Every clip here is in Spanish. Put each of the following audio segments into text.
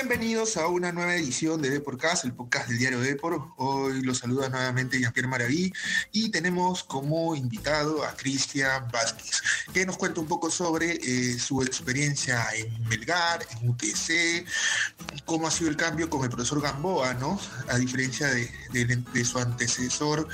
Bienvenidos a una nueva edición de Deporcast, el podcast del diario Depor. Hoy los saluda nuevamente Jean-Pierre Maraví y tenemos como invitado a Cristian Vázquez, que nos cuenta un poco sobre eh, su experiencia en Melgar, en UTC, cómo ha sido el cambio con el profesor Gamboa, ¿no? A diferencia de, su antecesor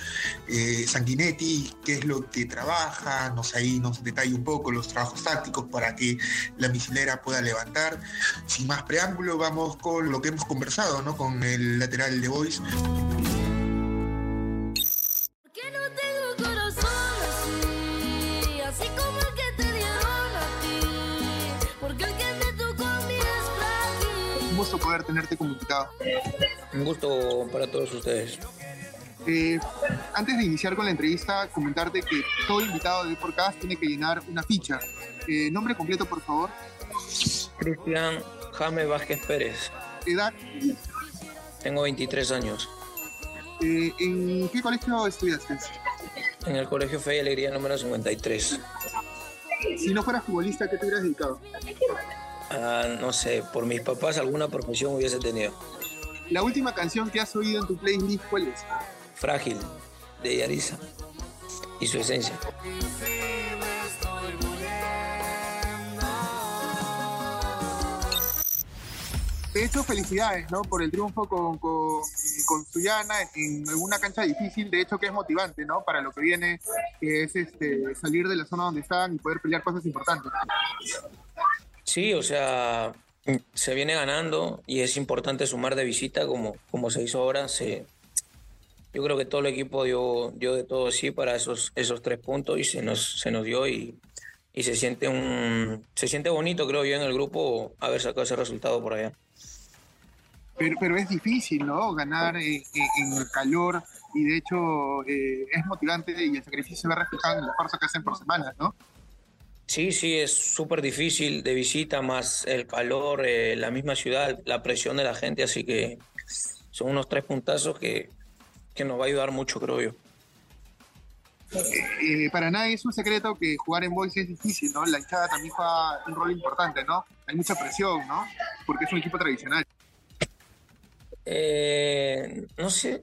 eh, Sanguinetti, qué es lo que trabaja, nos ahí nos detalla un poco los trabajos tácticos para que la misilera pueda levantar. Sin más preámbulo, vamos con lo que hemos conversado, ¿no? Con el lateral de Boys. Un gusto poder tenerte como invitado. Un gusto para todos ustedes. Eh, antes de iniciar con la entrevista, comentarte que todo invitado de podcast tiene que llenar una ficha. Eh, nombre completo, por favor. Cristian Jaime Vázquez Pérez. ¿Edad? Tengo 23 años. Eh, ¿En qué colegio estudiaste? En el Colegio Fe y Alegría número 53. Si no fueras futbolista, ¿qué te hubieras dedicado? Ah, no sé, por mis papás alguna profesión hubiese tenido. La última canción que has oído en tu playlist, ¿cuál es? Frágil, de Yarisa. Y su esencia. De hecho, felicidades, ¿no? Por el triunfo con, con, con Suyana en, una cancha difícil, de hecho que es motivante, ¿no? Para lo que viene, que es este, salir de la zona donde están y poder pelear cosas importantes. Sí, o sea, se viene ganando y es importante sumar de visita como, como se hizo ahora. Se, yo creo que todo el equipo dio, dio de todo sí para esos, esos tres puntos y se nos, se nos dio y, y se siente un se siente bonito creo yo en el grupo haber sacado ese resultado por allá. Pero, pero es difícil, ¿no? Ganar eh, eh, en el calor y de hecho eh, es motivante y el sacrificio se ve reflejado en el esfuerzo que hacen por semana, ¿no? Sí, sí, es súper difícil de visita, más el calor, la misma ciudad, la presión de la gente, así que son unos tres puntazos que, que nos va a ayudar mucho, creo yo. para nadie es un secreto que jugar en Boys es difícil, ¿no? La hinchada también juega un rol importante, ¿no? Hay mucha presión, ¿no? Porque es un equipo tradicional. Eh, no sé,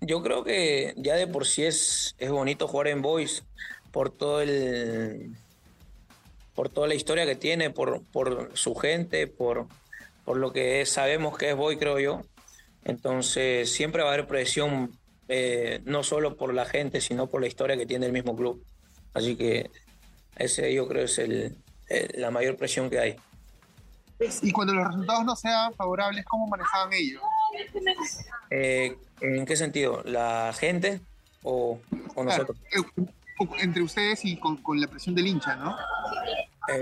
yo creo que ya de por sí es, es bonito jugar en Boys por todo el por toda la historia que tiene, por, por su gente, por, por lo que sabemos que es Boy, creo yo. Entonces siempre va a haber presión, eh, no solo por la gente, sino por la historia que tiene el mismo club. Así que ese yo creo es el, la mayor presión que hay. Y cuando los resultados no sean favorables, ¿cómo manejaban ellos? Eh, ¿En qué sentido? ¿La gente o, nosotros? Eh, entre ustedes y con, la presión del hincha, ¿no?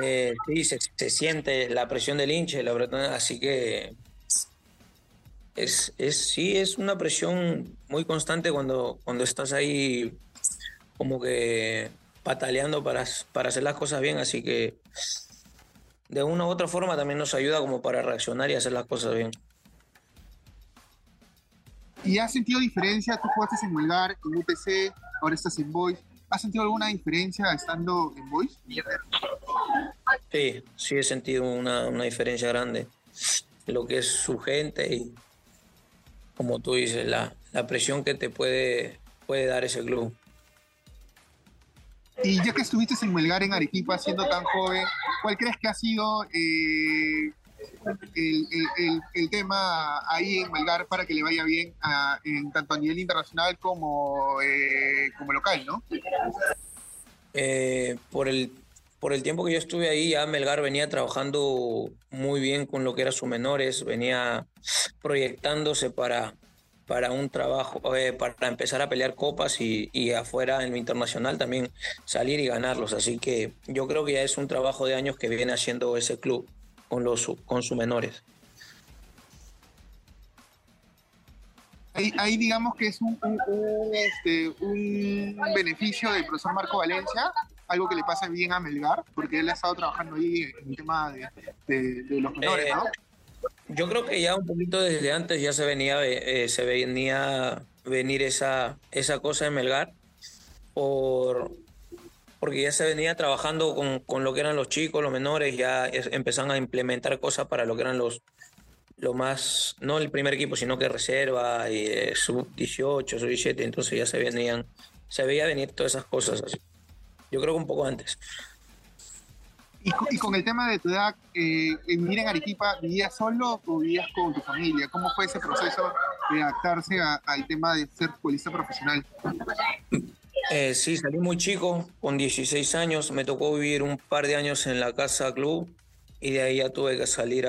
Eh, sí, se, siente la presión del hincha, la verdad, así que es, es, sí, es una presión muy constante cuando, cuando estás ahí como que pataleando para, para hacer las cosas bien, así que de una u otra forma también nos ayuda como para reaccionar y hacer las cosas bien. ¿Y has sentido diferencia? Tú jugaste en Melgar, en UTC, ahora estás en Boys. ¿Has sentido alguna diferencia estando en Boys? Sí, sí he sentido una, una diferencia grande. Lo que es su gente y, como tú dices, la, la presión que te puede, puede dar ese club. Y ya que estuviste en Melgar, en Arequipa, siendo tan joven, ¿cuál crees que ha sido eh, el, tema ahí en Melgar para que le vaya bien en tanto a nivel internacional como, eh, como local, ¿no? Eh, por el por el tiempo que yo estuve ahí, ya Melgar venía trabajando muy bien con lo que era sus menores, venía proyectándose para, para un trabajo, eh, para empezar a pelear copas y, afuera en lo internacional también salir y ganarlos. Así que yo creo que ya es un trabajo de años que viene haciendo ese club con, los, con sus menores. Ahí, digamos que es un, este, un, beneficio del profesor Marco Valencia, algo que le pasa bien a Melgar, porque él ha estado trabajando ahí en el tema de, los menores, ¿no? Yo creo que ya un poquito desde antes ya se venía, eh, se venía venir esa, esa cosa en Melgar, por, porque ya se venía trabajando con, con, lo que eran los chicos, los menores, ya empezaron a implementar cosas para lo que eran los, lo más, no el primer equipo, sino que reserva, y eh, sub 18, sub 17, entonces ya se venían, se veía venir todas esas cosas así. Yo creo que un poco antes. Y con, el tema de tu edad, eh, en vivir en Arequipa, ¿vivías solo o vivías con tu familia? ¿Cómo fue ese proceso de adaptarse al tema de ser futbolista profesional? Eh, sí, salí muy chico, con 16 años. Me tocó vivir un par de años en la casa club y de ahí ya tuve que salir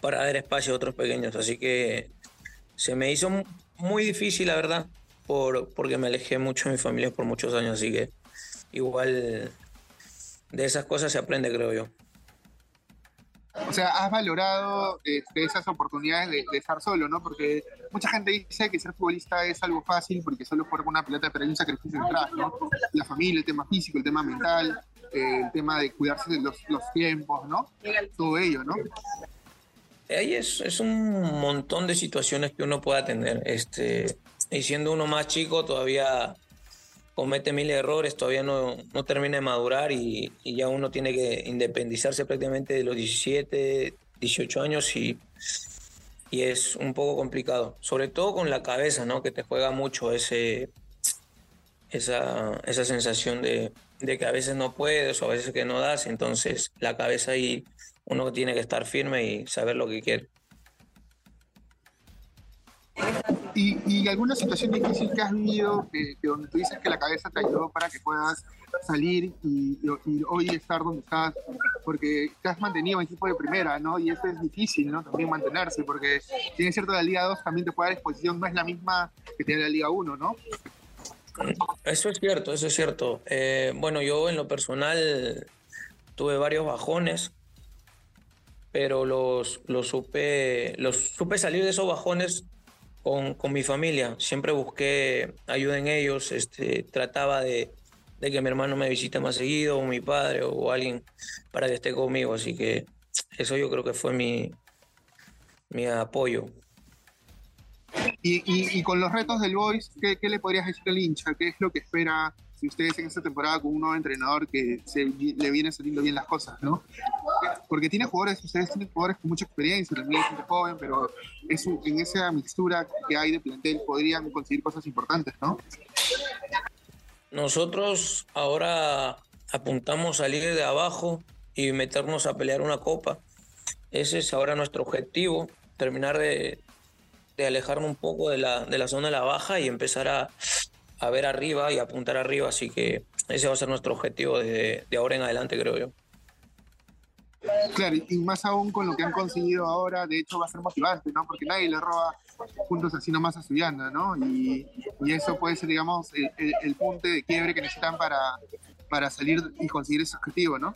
para dar espacio a otros pequeños. Así que se me hizo muy difícil, la verdad, por, porque me alejé mucho de mi familia por muchos años. Así que igual de esas cosas se aprende, creo yo. O sea, has valorado este, esas oportunidades de, estar solo, ¿no? Porque mucha gente dice que ser futbolista es algo fácil porque solo jugar con una pelota, pero hay un sacrificio detrás, ¿no? La familia, el tema físico, el tema mental, eh, el tema de cuidarse de los, los, tiempos, ¿no? Todo ello, ¿no? Ahí es, es un montón de situaciones que uno puede atender. Este, y siendo uno más chico, todavía comete mil errores, todavía no, no termina de madurar y, ya uno tiene que independizarse prácticamente de los 17, 18 años y, y es un poco complicado, sobre todo con la cabeza, ¿no? que te juega mucho ese, esa, esa sensación de, de que a veces no puedes o a veces que no das, entonces la cabeza ahí uno tiene que estar firme y saber lo que quiere. ¿Y, alguna situación difícil que has vivido, que, donde tú dices que la cabeza te ayudó para que puedas salir y, hoy estar donde estás? Porque te has mantenido en equipo de primera, ¿no? Y eso es difícil, ¿no? También mantenerse, porque si es cierto, la Liga 2 también te puede dar exposición, no es la misma que tiene la Liga 1, ¿no? Eso es cierto, eso es cierto. Eh, bueno, yo en lo personal tuve varios bajones, pero los, los, supe, los supe salir de esos bajones con, mi familia. Siempre busqué ayuda en ellos, este, trataba de, que mi hermano me visite más seguido, o mi padre, o alguien para que esté conmigo. Así que eso yo creo que fue mi, mi apoyo. Y, con los retos del Boys, ¿qué, ¿qué, le podrías decir al hincha? ¿Qué es lo que espera si ustedes en esta temporada con un nuevo entrenador que se, le viene saliendo bien las cosas, ¿no? Porque tiene jugadores, ustedes tienen jugadores con mucha experiencia, también gente joven, pero en esa mixtura que hay de plantel podrían conseguir cosas importantes, ¿no? Nosotros ahora apuntamos salir de abajo y meternos a pelear una copa. Ese es ahora nuestro objetivo, terminar de, de alejarnos un poco de la, de la zona de la baja y empezar a, a ver arriba y apuntar arriba, así que ese va a ser nuestro objetivo de, de ahora en adelante, creo yo. Claro, y más aún con lo que han conseguido ahora, de hecho va a ser motivante, ¿no? Porque nadie le roba puntos así nomás a su ¿no? Y, y, eso puede ser, digamos, el, punto de quiebre que necesitan para, para salir y conseguir ese objetivo, ¿no?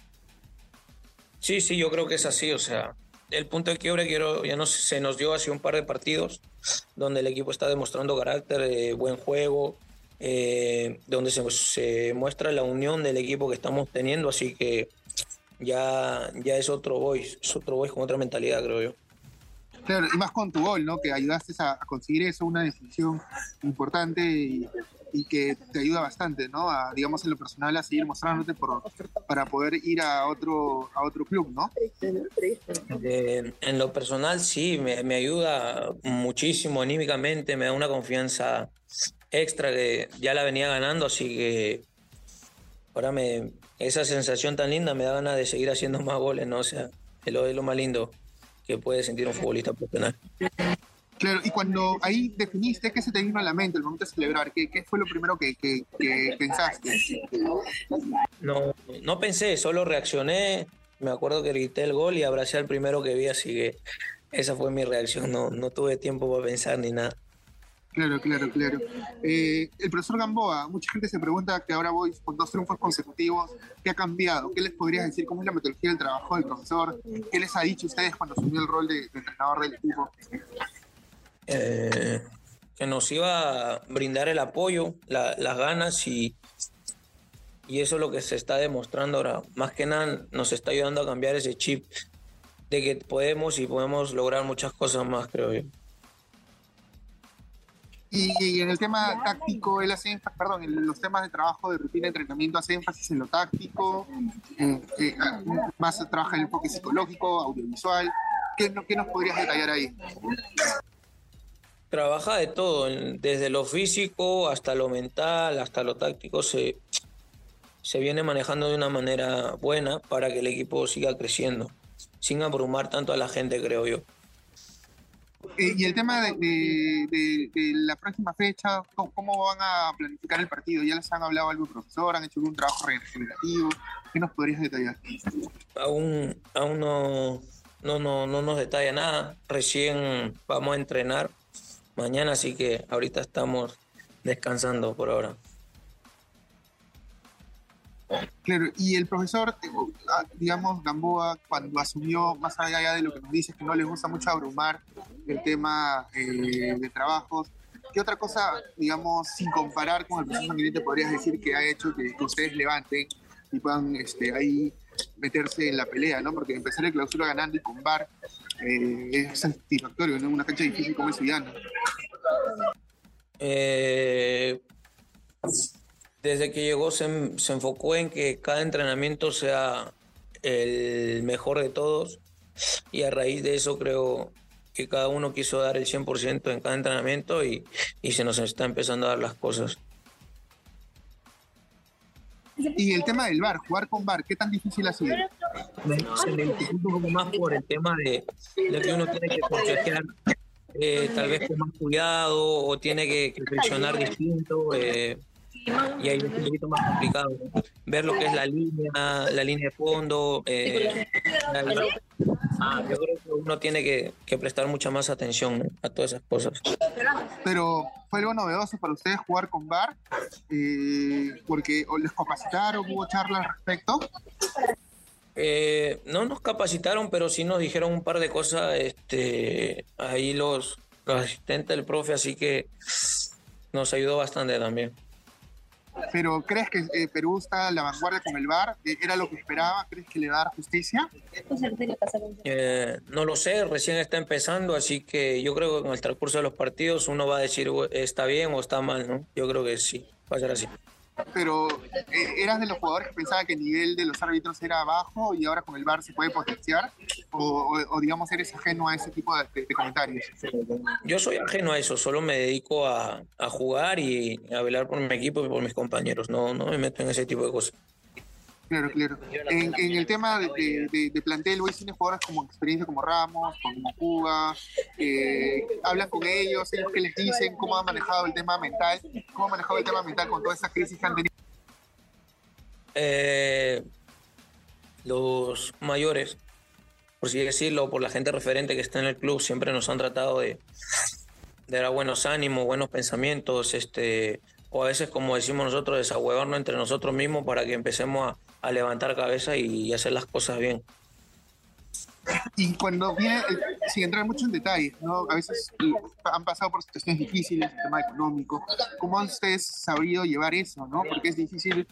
Sí, sí, yo creo que es así, o sea, el punto de quiebre quiero, ya no se nos dio hace un par de partidos donde el equipo está demostrando carácter, eh, buen juego, eh, donde se, muestra la unión del equipo que estamos teniendo, así que ya, ya es otro voice, es otro voice con otra mentalidad, creo yo. Claro, y más con tu gol, ¿no? Que ayudaste a, conseguir eso, una definición importante y, que te ayuda bastante, ¿no? A, digamos, en lo personal, a seguir mostrándote por, para poder ir a otro, a otro club, ¿no? En lo personal, sí, me, me ayuda muchísimo anímicamente, me da una confianza extra que ya la venía ganando, así que ahora me esa sensación tan linda me da ganas de seguir haciendo más goles, ¿no? O sea, es lo, lo más lindo que puede sentir un futbolista profesional. Claro, y cuando ahí definiste, ¿qué se te vino a la mente el momento de celebrar? ¿Qué, qué fue lo primero que, que, pensaste? No, no pensé, solo reaccioné. Me acuerdo que grité el gol y abracé al primero que vi, así que esa fue mi reacción. No, no tuve tiempo para pensar ni nada. Claro, claro, claro. Eh, el profesor Gamboa, mucha gente se pregunta que ahora voy con dos triunfos consecutivos, ¿qué ha cambiado? ¿Qué les podrías decir? ¿Cómo es la metodología del trabajo del profesor? ¿Qué les ha dicho a ustedes cuando asumió el rol de, entrenador del equipo? Eh, que nos iba a brindar el apoyo, las ganas y, y eso es lo que se está demostrando ahora. Más que nada nos está ayudando a cambiar ese chip de que podemos y podemos lograr muchas cosas más, creo yo. Y, en el tema táctico, él hace énfasis, perdón, en los temas de trabajo, de rutina de entrenamiento, hace énfasis en lo táctico, eh, más trabaja en el enfoque psicológico, audiovisual. ¿qué, ¿qué, nos podrías detallar ahí? Trabaja de todo, desde lo físico hasta lo mental, hasta lo táctico, se, se viene manejando de una manera buena para que el equipo siga creciendo, sin abrumar tanto a la gente, creo yo. Eh, y el tema de, de, de, la próxima fecha, ¿cómo, van a planificar el partido? ¿Ya les han hablado algún profesor? ¿Han hecho algún trabajo regenerativo? ¿Qué nos podrías detallar? Aún, aún no, no, no, no nos detalla nada. Recién vamos a entrenar mañana, así que ahorita estamos descansando por ahora. Claro, y el profesor, ah, digamos, Gamboa, cuando asumió, más allá de lo que nos dice, que no les gusta mucho abrumar el tema eh, de trabajos, ¿qué otra cosa, digamos, sin comparar con el profesor Sanguinete, podrías decir que ha hecho que, ustedes levanten y puedan este, ahí meterse en la pelea, ¿no? Porque empezar el clausura ganando y con VAR eh, es satisfactorio, ¿no? Una cancha difícil como es Suyana. Eh, desde que llegó se, enfocó en que cada entrenamiento sea el mejor de todos y a raíz de eso creo que cada uno quiso dar el 100% en cada entrenamiento y, y se nos está empezando a dar las cosas. Y el tema del bar, jugar con bar, ¿qué tan difícil ha sido? Se me un poco más por el tema de, de que uno tiene que consejear eh, tal vez con más cuidado o tiene que, que presionar distinto. Eh, y ahí es un poquito más complicado ver lo que es la línea, la línea de fondo. Eh, ah, yo creo que uno tiene que, que prestar mucha más atención a todas esas cosas. Pero fue algo novedoso para ustedes jugar con VAR, eh, porque les capacitaron, hubo charla al respecto. Eh, no nos capacitaron, pero sí nos dijeron un par de cosas este, ahí los, los asistentes del profe, así que nos ayudó bastante también. Pero ¿crees que eh, Perú está a la vanguardia con el VAR? Eh, ¿Era lo que esperaba? ¿Crees que le va a dar justicia? Eh, no lo sé, recién está empezando, así que yo creo que en el transcurso de los partidos uno va a decir está bien o está mal, ¿no? Yo creo que sí, va a ser así pero eh, ¿eras de los jugadores que pensaban que el nivel de los árbitros era bajo y ahora con el VAR se puede potenciar? ¿O, digamos eres ajeno a ese tipo de, comentarios? Yo soy ajeno a eso, solo me dedico a, a, jugar y a velar por mi equipo y por mis compañeros, no, no me meto en ese tipo de cosas. Claro, claro. En, el tema de, de, plantel, hoy tiene jugadores como experiencia como Ramos, como Cuba, eh, hablan con ellos, ellos qué les dicen, cómo han manejado el tema mental, cómo han manejado el tema mental con toda esa crisis que han tenido. Eh, los mayores, por así decirlo, por la gente referente que está en el club, siempre nos han tratado de, de dar buenos ánimos, buenos pensamientos, este, o a veces, como decimos nosotros, desahuevarnos entre nosotros mismos para que empecemos a, a levantar cabeza y hacer las cosas bien. Y cuando viene, eh, sin entrar mucho en detalles, ¿no? a veces han pasado por situaciones difíciles, el tema económico, ¿cómo han ustedes sabido llevar eso? ¿no? Porque es difícil,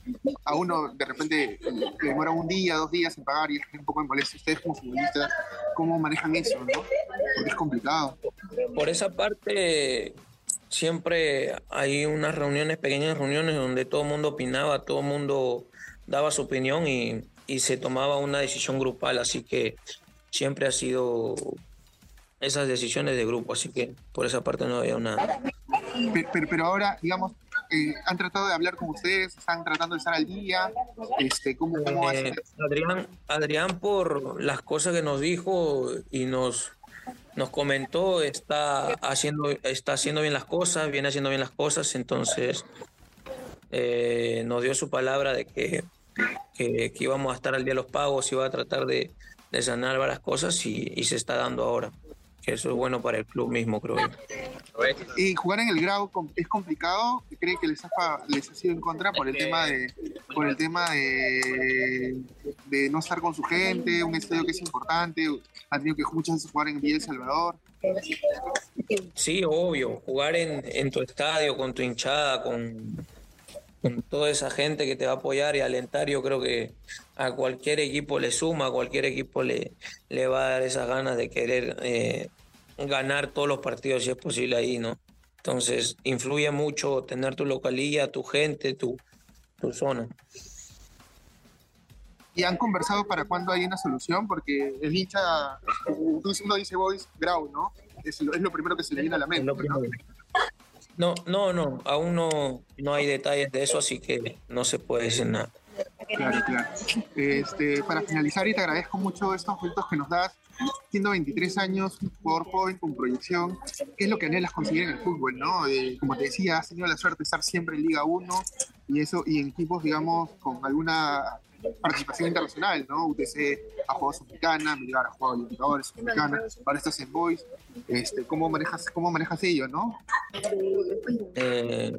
a uno de repente demora un día, dos días en pagar y es un poco en molestia. Ustedes como futbolistas, ¿cómo manejan eso? ¿no? Porque es complicado. Por esa parte, siempre hay unas reuniones, pequeñas reuniones donde todo el mundo opinaba, todo el mundo daba su opinión y, se tomaba una decisión grupal, así que siempre ha sido esas decisiones de grupo, así que por esa parte no había nada. Pero, pero, ahora, digamos, eh, han tratado de hablar con ustedes, están tratando de estar al día, este, ¿cómo, cómo eh, Adrián, Adrián, por las cosas que nos dijo y nos, nos comentó, está haciendo, está haciendo bien las cosas, viene haciendo bien las cosas, entonces eh, nos dio su palabra de que que, íbamos a estar al día de los pagos, iba a tratar de, sanar varias cosas y, se está dando ahora. Que eso es bueno para el club mismo, creo yo. Y jugar en el grado es complicado. ¿Cree que les ha, les ha sido en contra por el tema de por el tema de, de no estar con su gente, un estadio que es importante? Ha tenido que muchas veces jugar en Villa El Salvador. Sí, obvio. Jugar en, en tu estadio, con tu hinchada, con, con toda esa gente que te va a apoyar y alentar, yo creo que a cualquier equipo le suma, a cualquier equipo le, le va a dar esas ganas de querer eh, ganar todos los partidos si es posible ahí, ¿no? Entonces, influye mucho tener tu localía, tu gente, tu, tu zona. y han conversado para cuándo hay una solución, porque el hincha, uno dice Boys, Grau, ¿no? Es lo, es lo, primero que se le viene a la mente. ¿no? No, no, aún no, no hay detalles de eso, así que no se puede decir nada. Claro, claro. Este, para finalizar, y te agradezco mucho estos minutos que nos das, siendo 23 años, un jugador joven con proyección, ¿qué es lo que anhelas conseguir en el fútbol? ¿no? Eh, como te decía, has tenido la suerte de estar siempre en Liga 1 y eso y en equipos, digamos, con alguna participación internacional, ¿no? UTC ha jugado Sudamericana, Melgar ha jugado Libertadores, Sudamericana, ahora estás en Boys. Este, ¿cómo, manejas, ¿Cómo manejas ello, no? Eh,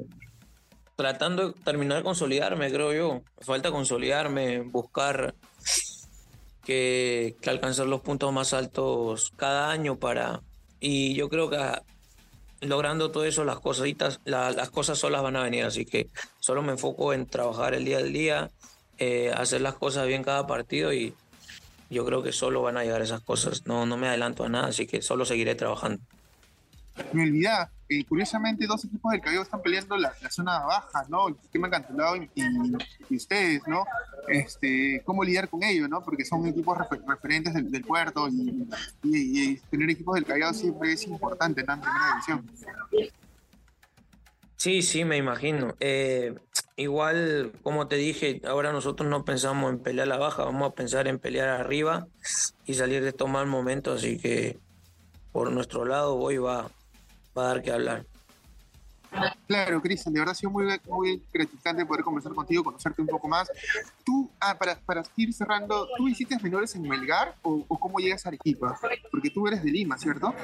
tratando de terminar de consolidarme, creo yo. Falta consolidarme, buscar que, alcanzar los puntos más altos cada año para... Y yo creo que logrando todo eso, las cositas, las cosas solas van a venir. Así que solo me enfoco en trabajar el día al día, eh, hacer las cosas bien cada partido y yo creo que solo van a llegar esas cosas. No, no me adelanto a nada, así que solo seguiré trabajando. Me olvidaba, eh, curiosamente dos equipos del Callao están peleando la, zona baja, ¿no? El sistema encantolado y, y, ustedes, ¿no? Este, ¿Cómo lidiar con ello, no? Porque son equipos referentes del, puerto y, tener equipos del Callao siempre es importante en la primera división. Sí, sí, me imagino. Eh, igual, como te dije, ahora nosotros no pensamos en pelear la baja, vamos a pensar en pelear arriba y salir de estos mal momentos, así que por nuestro lado hoy va, va a dar que hablar. Claro, Cristian, de verdad ha sido muy, muy gratificante poder conversar contigo, conocerte un poco más. Tú, ah, para, para ir cerrando, ¿tú hiciste menores en Melgar o, cómo llegas a Arequipa? Porque tú eres de Lima, ¿cierto?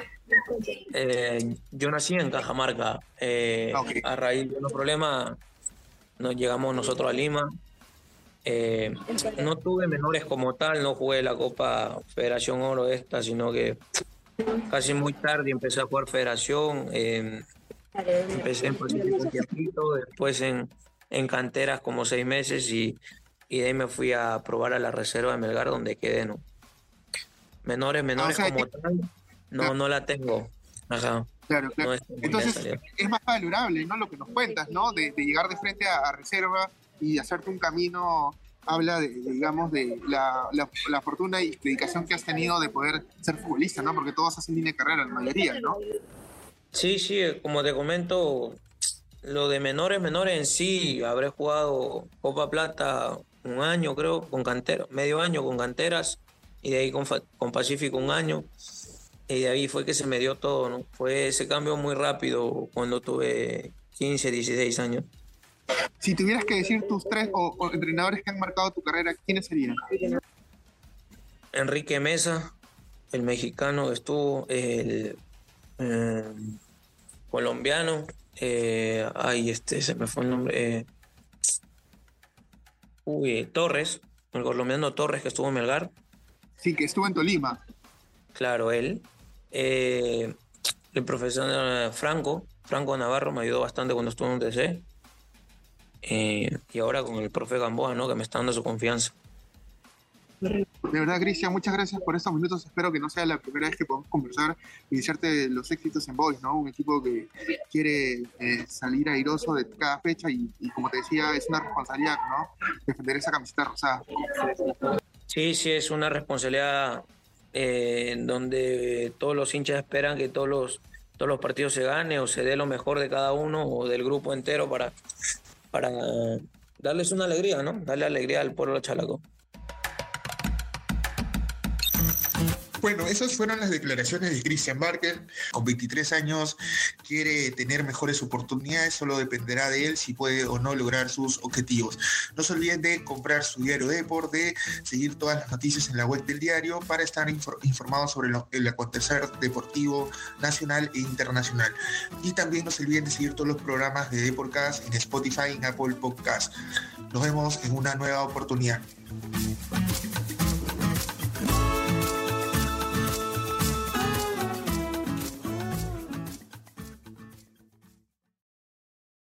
Eh, yo nací en Cajamarca. Eh, a raíz de un problema nos llegamos nosotros a Lima. Eh, no tuve menores como tal, no jugué la Copa Federación Oro esta, sino que casi muy tarde empecé a jugar Federación. empecé en Pacífico tiempito, después en, en canteras como seis meses y, y de ahí me fui a probar a la reserva de Melgar donde quedé, ¿no? Menores, menores como tal, no, no la tengo. Ajá. Claro, claro. Entonces es más valorable, ¿no? Lo que nos cuentas, ¿no? De, llegar de frente a, reserva y hacerte un camino, habla de, digamos, de la, la, fortuna y dedicación que has tenido de poder ser futbolista, ¿no? Porque todos hacen línea de carrera, la mayoría, ¿no? Sí, sí, como te comento, lo de menores, menores en sí, habré jugado Copa Plata un año, creo, con canteras, medio año con canteras, y de ahí con, con Pacífico un año y de ahí fue que se me dio todo, ¿no? Fue ese cambio muy rápido cuando tuve 15, 16 años. Si tuvieras que decir tus tres o, entrenadores que han marcado tu carrera, ¿quiénes serían? Enrique Mesa, el mexicano que estuvo, el eh, colombiano, eh, ay, este, se me fue el nombre, eh, uy, Torres, el colombiano Torres que estuvo en Melgar. Sí, que estuvo en Tolima. Claro, él. Eh, el profesor eh, Franco, Franco Navarro, me ayudó bastante cuando estuve en un TC. Eh, y ahora con el profe Gamboa, ¿no? que me está dando su confianza. De verdad, Cristian, muchas gracias por estos minutos. Espero que no sea la primera vez que podamos conversar y desearte los éxitos en Boys, ¿no? Un equipo que quiere salir airoso de cada fecha y, y, como te decía, es una responsabilidad, ¿no? Defender esa camiseta rosada. Sí, sí, es una responsabilidad eh, donde todos los hinchas esperan que todos los, todos los partidos se gane o se dé lo mejor de cada uno o del grupo entero para, para darles una alegría, ¿no? Darle alegría al pueblo chalaco. Bueno, esas fueron las declaraciones de Christian Barker. Con 23 años quiere tener mejores oportunidades, solo dependerá de él si puede o no lograr sus objetivos. No se olviden de comprar su diario Deport, de seguir todas las noticias en la web del diario para estar informados sobre el acontecer deportivo nacional e internacional. Y también no se olviden de seguir todos los programas de Deportcast en Spotify y en Apple Podcast. Nos vemos en una nueva oportunidad.